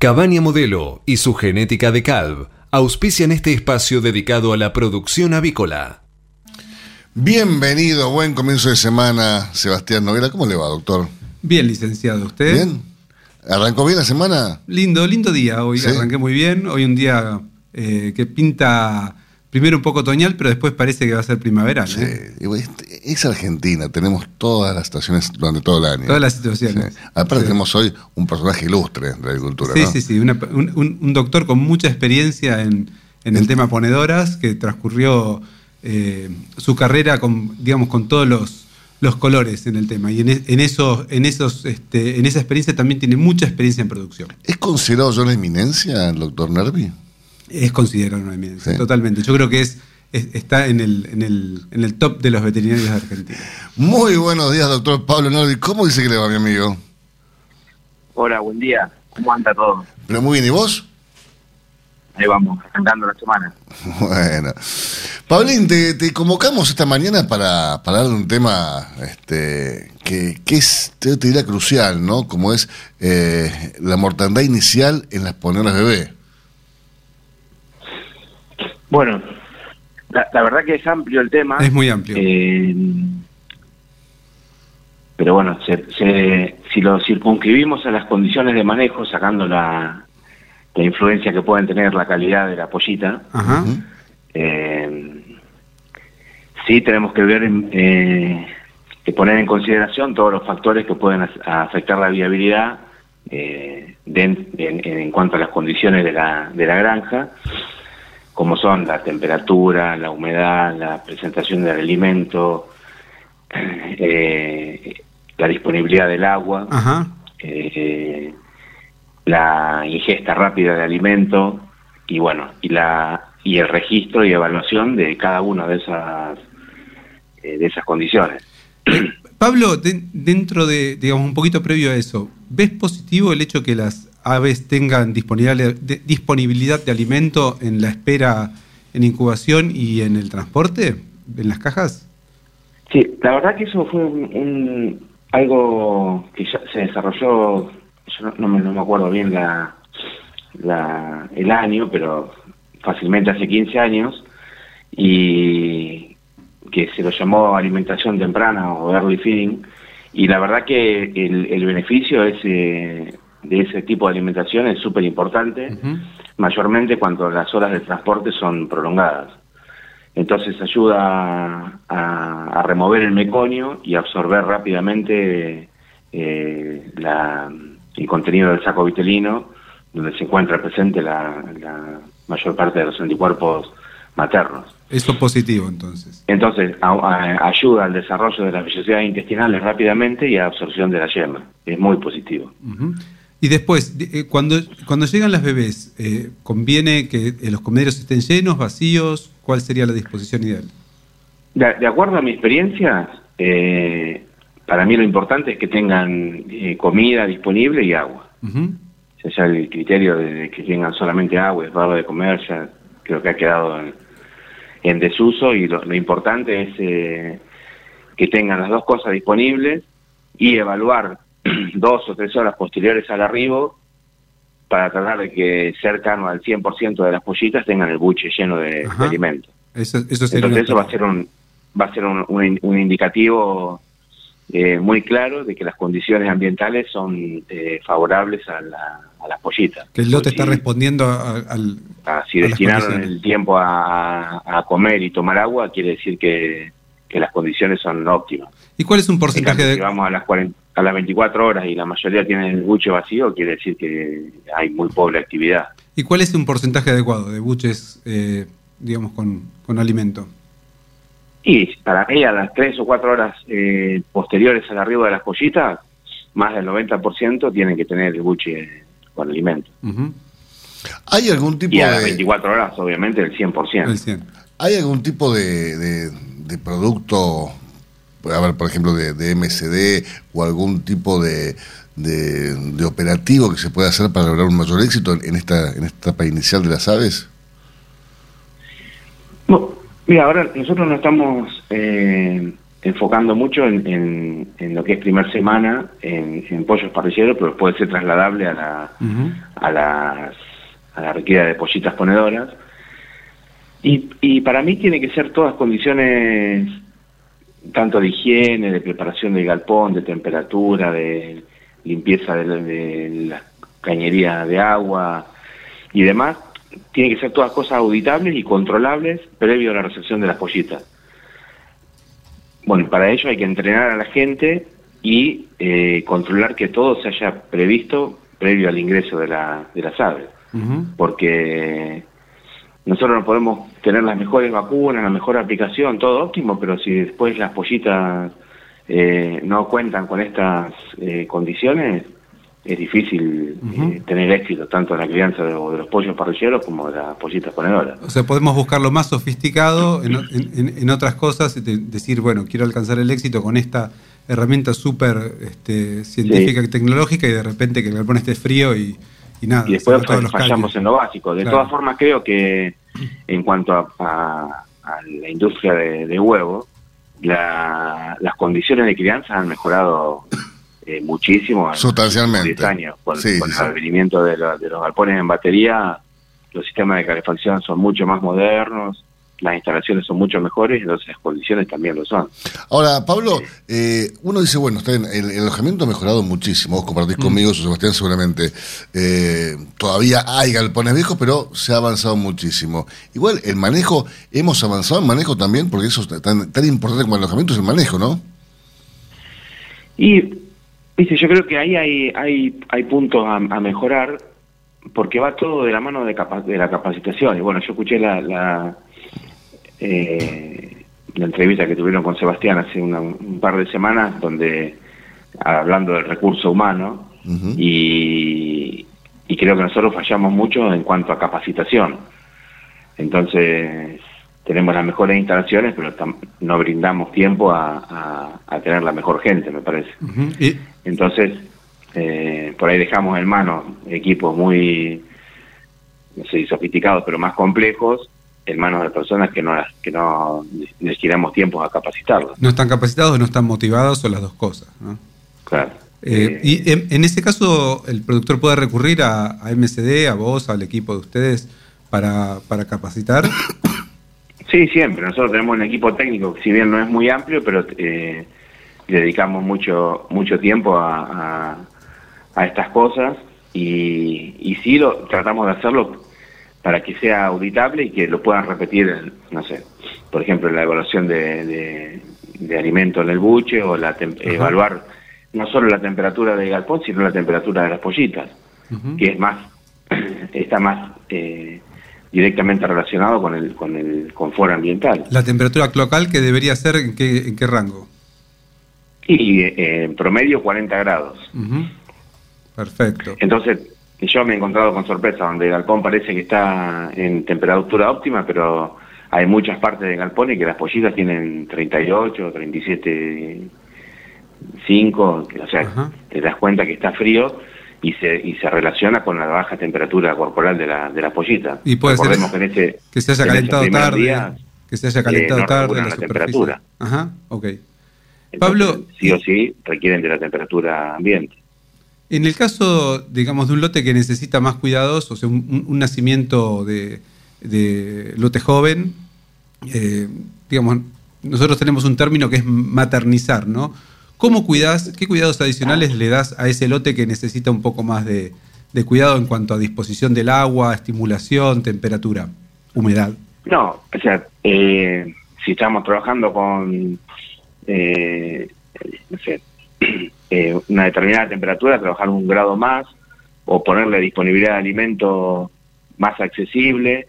Cabaña Modelo y su genética de Calv auspician este espacio dedicado a la producción avícola. Bienvenido, buen comienzo de semana, Sebastián Noguera. ¿Cómo le va, doctor? Bien, licenciado. ¿Usted? Bien. ¿Arrancó bien la semana? Lindo, lindo día hoy. Sí. Arranqué muy bien. Hoy un día eh, que pinta primero un poco otoñal, pero después parece que va a ser primaveral. Sí. ¿eh? Este- Es Argentina, tenemos todas las estaciones durante todo el año. Todas las situaciones. Sí. Aparte Sí. tenemos hoy un personaje ilustre de la agricultura, Sí, ¿no? sí, sí. una- un, doctor con mucha experiencia en, en el tema ponedoras, que transcurrió eh, su carrera con, digamos, con todos los, los colores en el tema. Y en, en esos, en esos, este, en esa experiencia también tiene mucha experiencia en producción. ¿Es considerado ya una eminencia el doctor Nervi? Es considerado una eminencia, Sí. totalmente. Yo creo que es, es- está en el, en, el, en el top de los veterinarios de Argentina. Muy buenos días, doctor Pablo Nervi. ¿Cómo dice que le va, mi amigo? Hola, buen día. ¿Cómo anda todo? Pero muy bien, ¿y vos? Ahí vamos, arrancando la semana. Bueno. Pablín, te, te convocamos esta mañana para, para hablar de un tema este, que, que es, te, te diría, crucial, ¿no? Como es eh, la mortandad inicial en las ponedoras bebé. Bueno, la, la verdad que es amplio el tema. Es muy amplio. Eh, pero bueno, se- se- si lo circunscribimos a las condiciones de manejo, sacando la, la influencia que pueden tener la calidad de la pollita, Ajá. Eh, sí tenemos que ver, en- eh, que poner en consideración todos los factores que pueden afectar la viabilidad eh, de- en, en cuanto a las condiciones de la, de la granja, como son la temperatura, la humedad, la presentación del alimento, eh, la disponibilidad del agua, Ajá. eh, la ingesta rápida de alimento y bueno y la y el registro y evaluación de cada una de esas eh, de esas condiciones Pablo, de- dentro de, digamos, un poquito previo a eso, ¿ves positivo el hecho que las aves tengan disponibilidad de, alimento en la espera, en incubación y en el transporte, en las cajas? sí la verdad que eso fue un, un- algo que ya se desarrolló yo no, no me, no me acuerdo bien la, la el año pero fácilmente hace 15 años y que se lo llamó alimentación temprana o early feeding y la verdad que el, el beneficio es, eh, de ese tipo de alimentación es súper importante, mayormente cuando las horas de transporte son prolongadas. Entonces ayuda a, a remover el meconio y absorber rápidamente eh, la- el contenido del saco vitelino, donde se encuentra presente la, la mayor parte de los anticuerpos maternos. Eso positivo, entonces. Entonces, a- a- ayuda al desarrollo de las vellosidades intestinales rápidamente y a absorción de la yema. Es muy positivo. Y después, de- eh, cuando, cuando llegan las bebés, eh, ¿conviene que eh, los comederos estén llenos, vacíos? ¿Cuál sería la disposición ideal? De, de acuerdo a mi experiencia, eh, para mí lo importante es que tengan eh, comida disponible y agua. Ujú. O sea, ya el criterio de que tengan solamente agua y darlo de comer ya creo que ha quedado en, en desuso y lo, lo importante es eh, que tengan las dos cosas disponibles y evaluar dos o tres horas posteriores al arribo para tratar de que cercano al 100% de las pollitas tengan el buche lleno de, de alimento. Eso, eso sería Entonces eso va a ser un va a ser un, un un indicativo eh, muy claro de que las condiciones ambientales son eh, favorables a, la- a las pollitas. Que el lote está si- respondiendo a- al... ah, si destinaron el tiempo a, a comer y tomar agua, quiere decir que, que las condiciones son óptimas. ¿Y cuál es un En porcentaje cambio, de... si vamos a las 40 a las 24 horas y la mayoría tienen el buche vacío, quiere decir que hay muy pobre actividad. ¿Y cuál es un porcentaje adecuado de buches, eh, digamos, con, con alimento? Y para mí, a las 3 o 4 horas eh, posteriores al arribo de las pollitas, más del 90% tienen que tener el buche con alimento. ¿Hay algún tipo Y a las de 24 horas, obviamente, el 100%. El 100. hay algún tipo de, de- de producto, a ver, por ejemplo, de, de MSD o algún tipo de, de, de operativo que se pueda hacer para lograr un mayor éxito en esta en esta etapa inicial de las aves? No, mira, ahora nosotros no estamos eh, enfocando mucho en, en, lo que es primer semana en, pollos parrilleros, pero puede ser trasladable a, la, a, las, a la requerida de pollitas ponedoras. Y, y para mí tiene que ser todas condiciones tanto de higiene, de preparación del galpón, de temperatura, de limpieza de, la cañería de agua y demás, tiene que ser todas cosas auditables y controlables previo a la recepción de las pollitas. Bueno, para ello hay que entrenar a la gente y eh, controlar que todo se haya previsto previo al ingreso de, la, de las aves. Porque nosotros no podemos tener las mejores vacunas, la mejor aplicación, todo óptimo, pero si después las pollitas eh, no cuentan con estas eh, condiciones, es difícil eh, tener éxito tanto en la crianza de, los pollos parrilleros como de las pollitas ponedoras. O sea, podemos buscar lo más sofisticado en, otras cosas, y decir, bueno, quiero alcanzar el éxito con esta herramienta súper este, científica y tecnológica y de repente que el galpón esté frío y, y nada. Y después fallamos en lo básico. De todas formas, creo que en cuanto a, la industria de, de huevo, las condiciones de crianza han mejorado eh, muchísimo. Sustancialmente. 10 años. Con, el advenimiento de, de los galpones en batería, los sistemas de calefacción son mucho más modernos las instalaciones son mucho mejores, entonces las condiciones también lo son. Ahora, Pablo, eh, uno dice, bueno, está en, el, alojamiento ha mejorado muchísimo, vos compartís mm. conmigo, Sebastián, seguramente. Eh, todavía hay galpones viejos, pero se ha avanzado muchísimo. Igual, el manejo, hemos avanzado en manejo también, porque eso es tan, tan importante como el alojamiento es el manejo, ¿no? Y, viste, yo creo que ahí hay, hay, hay puntos a, mejorar, porque va todo de la mano de, de la capacitación. Y bueno, yo escuché la eh, la entrevista que tuvieron con Sebastián hace un par de semanas, donde hablando del recurso humano, y, creo que nosotros fallamos mucho en cuanto a capacitación. Entonces, tenemos las mejores instalaciones, pero no brindamos tiempo a, tener la mejor gente, me parece. Entonces, eh, por ahí dejamos en manos equipos muy, no sé, sofisticados, pero más complejos, en manos de personas que no que no destinamos tiempo a capacitarlos. No están capacitados, no están motivados o las dos cosas, ¿no? Claro. Eh, y en, ese caso, el productor puede recurrir a, MCD, a vos, al equipo de ustedes, para, para capacitar. Sí, siempre. Nosotros tenemos un equipo técnico que si bien no es muy amplio, pero eh, dedicamos mucho mucho tiempo a, a, estas cosas y, y sí lo tratamos de hacerlo para que sea auditable y que lo puedan repetir, no sé, por ejemplo, en la evaluación de, de, alimento en el buche o la evaluar no solo la temperatura del galpón, sino la temperatura de las pollitas, que es más, está más eh, directamente relacionado con el, con el confort ambiental. ¿La temperatura cloacal que debería ser en qué, en qué rango? Y eh, en promedio 40 grados. Perfecto. Entonces, yo me he encontrado con sorpresa, donde el galpón parece que está en temperatura óptima, pero hay muchas partes del galpón y que las pollitas tienen 38, 37, 5, o sea, te das cuenta que está frío y se, y se relaciona con la baja temperatura corporal de la, de la pollita. Y puede ser que, este, que se haya calentado tarde, que se haya calentado tarde la, temperatura. Ajá, ok. Pablo, sí o sí requieren de la temperatura ambiente. En el caso, digamos, de un lote que necesita más cuidados, o sea, un, nacimiento de, lote joven, eh, digamos, nosotros tenemos un término que es maternizar, ¿no? ¿Cómo cuidas, qué cuidados adicionales le das a ese lote que necesita un poco más de, cuidado en cuanto a disposición del agua, estimulación, temperatura, humedad? No, o sea, eh, si estamos trabajando con, eh, no sé, eh, una determinada temperatura, trabajar un grado más, o ponerle disponibilidad de alimento más accesible,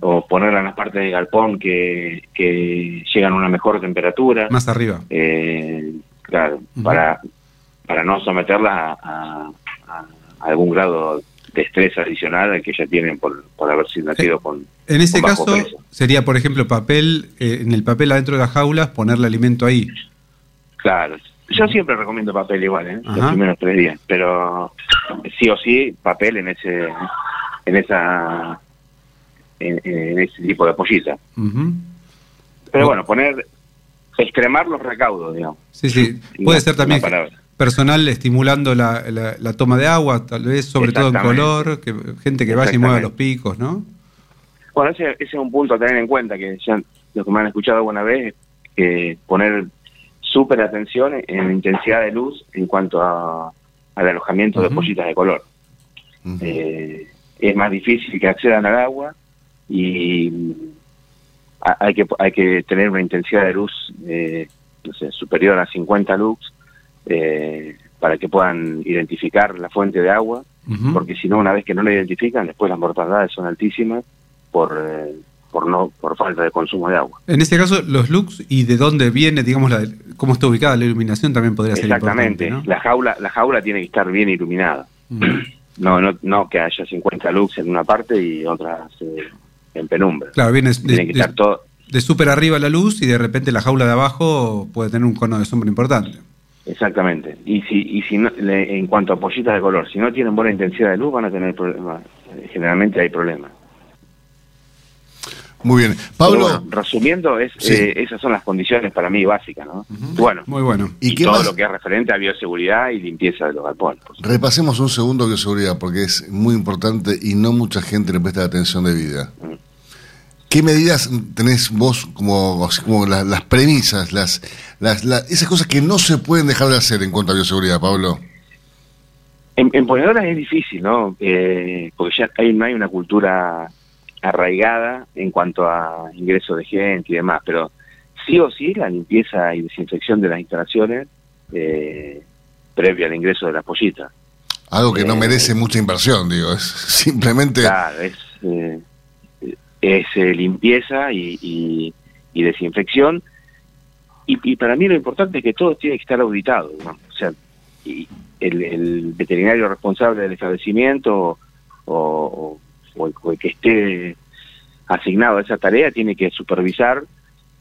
o ponerla en las partes de galpón que, que llegan a una mejor temperatura. Más arriba. Eh, claro, para, para no someterla a, algún grado de estrés adicional al que ya tienen por, por haber sido nacido eh, con. En ese caso, sería, por ejemplo, papel, en el papel adentro de las jaulas, ponerle alimento ahí. Claro, yo siempre recomiendo papel igual, ¿eh? los primeros tres días, pero sí o sí papel en ese, en esa, en, ese tipo de pollita. Pero bueno, poner extremar los recaudos, digamos. Sí, sí. Puede ser también personal estimulando la, la, toma de agua, tal vez sobre todo en color, que, gente que vaya y mueva los picos, ¿no? Bueno, ese, ese, es un punto a tener en cuenta, que ya los que me han escuchado alguna vez, que poner súper atención en intensidad de luz en cuanto a, al alojamiento de pollitas de color. eh, es más difícil que accedan al agua y hay que hay que tener una intensidad de luz eh, no sé, superior a 50 lux eh, para que puedan identificar la fuente de agua, porque si no, una vez que no la identifican, después las mortandades son altísimas por, eh, por no por falta de consumo de agua. En este caso, los lux y de dónde viene, digamos, la, cómo está ubicada la iluminación también podría ser Exactamente, la jaula la jaula tiene que estar bien iluminada. no, no no que haya 50 lux en una parte y otras eh, en penumbra. Claro, viene tiene que estar todo de súper arriba la luz y de repente la jaula de abajo puede tener un cono de sombra importante. Exactamente. Y si, y si no, en cuanto a pollitas de color, si no tienen buena intensidad de luz van a tener problemas. Generalmente hay problemas. Muy bien. Pablo. resumiendo, es, eh, esas son las condiciones para mí básicas, ¿no? Bueno. Muy bueno. Y, todo lo que es referente a bioseguridad y limpieza de los galpones. Repasemos un segundo bioseguridad, porque es muy importante y no mucha gente le presta atención de vida. ¿Qué medidas tenés vos como, como las, premisas, las, las, esas cosas que no se pueden dejar de hacer en cuanto a bioseguridad, Pablo? En, en ponedoras es difícil, ¿no? Eh, porque ya hay, no hay una cultura arraigada en cuanto a ingreso de gente y demás, pero sí o sí la limpieza y desinfección de las instalaciones eh, previo al ingreso de la pollita. Algo que no eh, merece mucha inversión, digo, es simplemente... Claro, es... Eh, es eh, limpieza y, desinfección. Y, para mí lo importante es que todo tiene que estar auditado. O sea, y el, veterinario responsable del establecimiento o, el, que esté asignado a esa tarea tiene que supervisar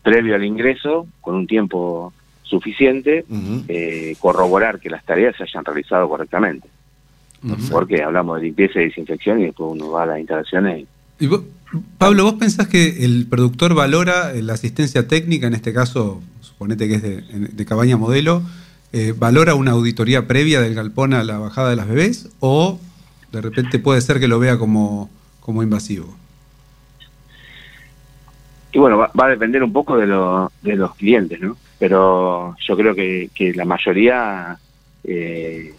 previo al ingreso, con un tiempo suficiente, eh, corroborar que las tareas se hayan realizado correctamente. Porque hablamos de limpieza y desinfección y después uno va a las instalaciones. Y Pablo, ¿vos pensás que el productor valora la asistencia técnica, en este caso, suponete que es de, cabaña modelo, eh, valora una auditoría previa del galpón a la bajada de las bebés o de repente puede ser que lo vea como, como invasivo? Y bueno, va, a depender un poco de, lo, de los clientes, ¿no? Pero yo creo que, que la mayoría eh,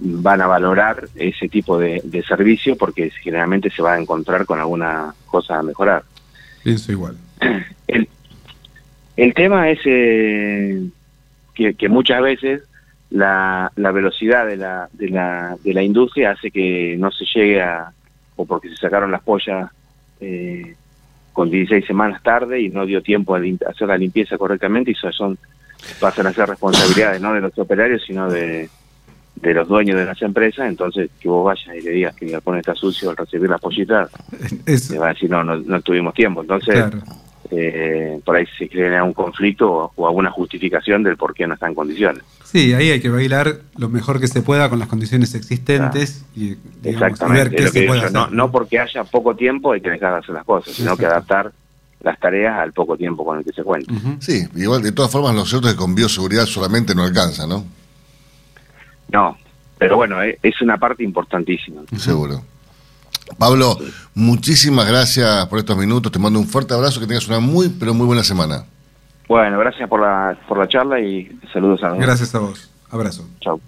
van a valorar ese tipo de, servicio porque generalmente se va a encontrar con alguna cosa a mejorar. Pienso igual. El, el tema es eh, que, muchas veces la, la velocidad de la, de, la, de la industria hace que no se llegue a, o porque se sacaron las pollas eh, con 16 semanas tarde y no dio tiempo a hacer la limpieza correctamente y eso son pasan a ser responsabilidades no de los operarios sino de, de los dueños de las empresas, entonces que vos vayas y le digas que el galpón está sucio al recibir las pollitas, te va a decir, no, no, tuvimos tiempo. Entonces, eh, por ahí se crea un conflicto o, alguna justificación del por qué no está en condiciones. Sí, ahí hay que bailar lo mejor que se pueda con las condiciones existentes y, ver qué se puede hacer. No, porque haya poco tiempo hay que dejar de hacer las cosas, sino que adaptar las tareas al poco tiempo con el que se cuenta. Sí, igual de todas formas lo cierto es que con bioseguridad solamente no alcanza, ¿no? No, pero bueno, eh, es una parte importantísima. Seguro. Pablo, muchísimas gracias por estos minutos. Te mando un fuerte abrazo, que tengas una muy, pero muy buena semana. Bueno, gracias por la, por la charla y saludos a todos. Gracias a vos. Abrazo. Chao.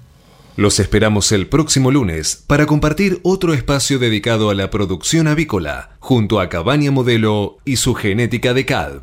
Los esperamos el próximo lunes para compartir otro espacio dedicado a la producción avícola, junto a Cabaña Modelo y su genética de CALV.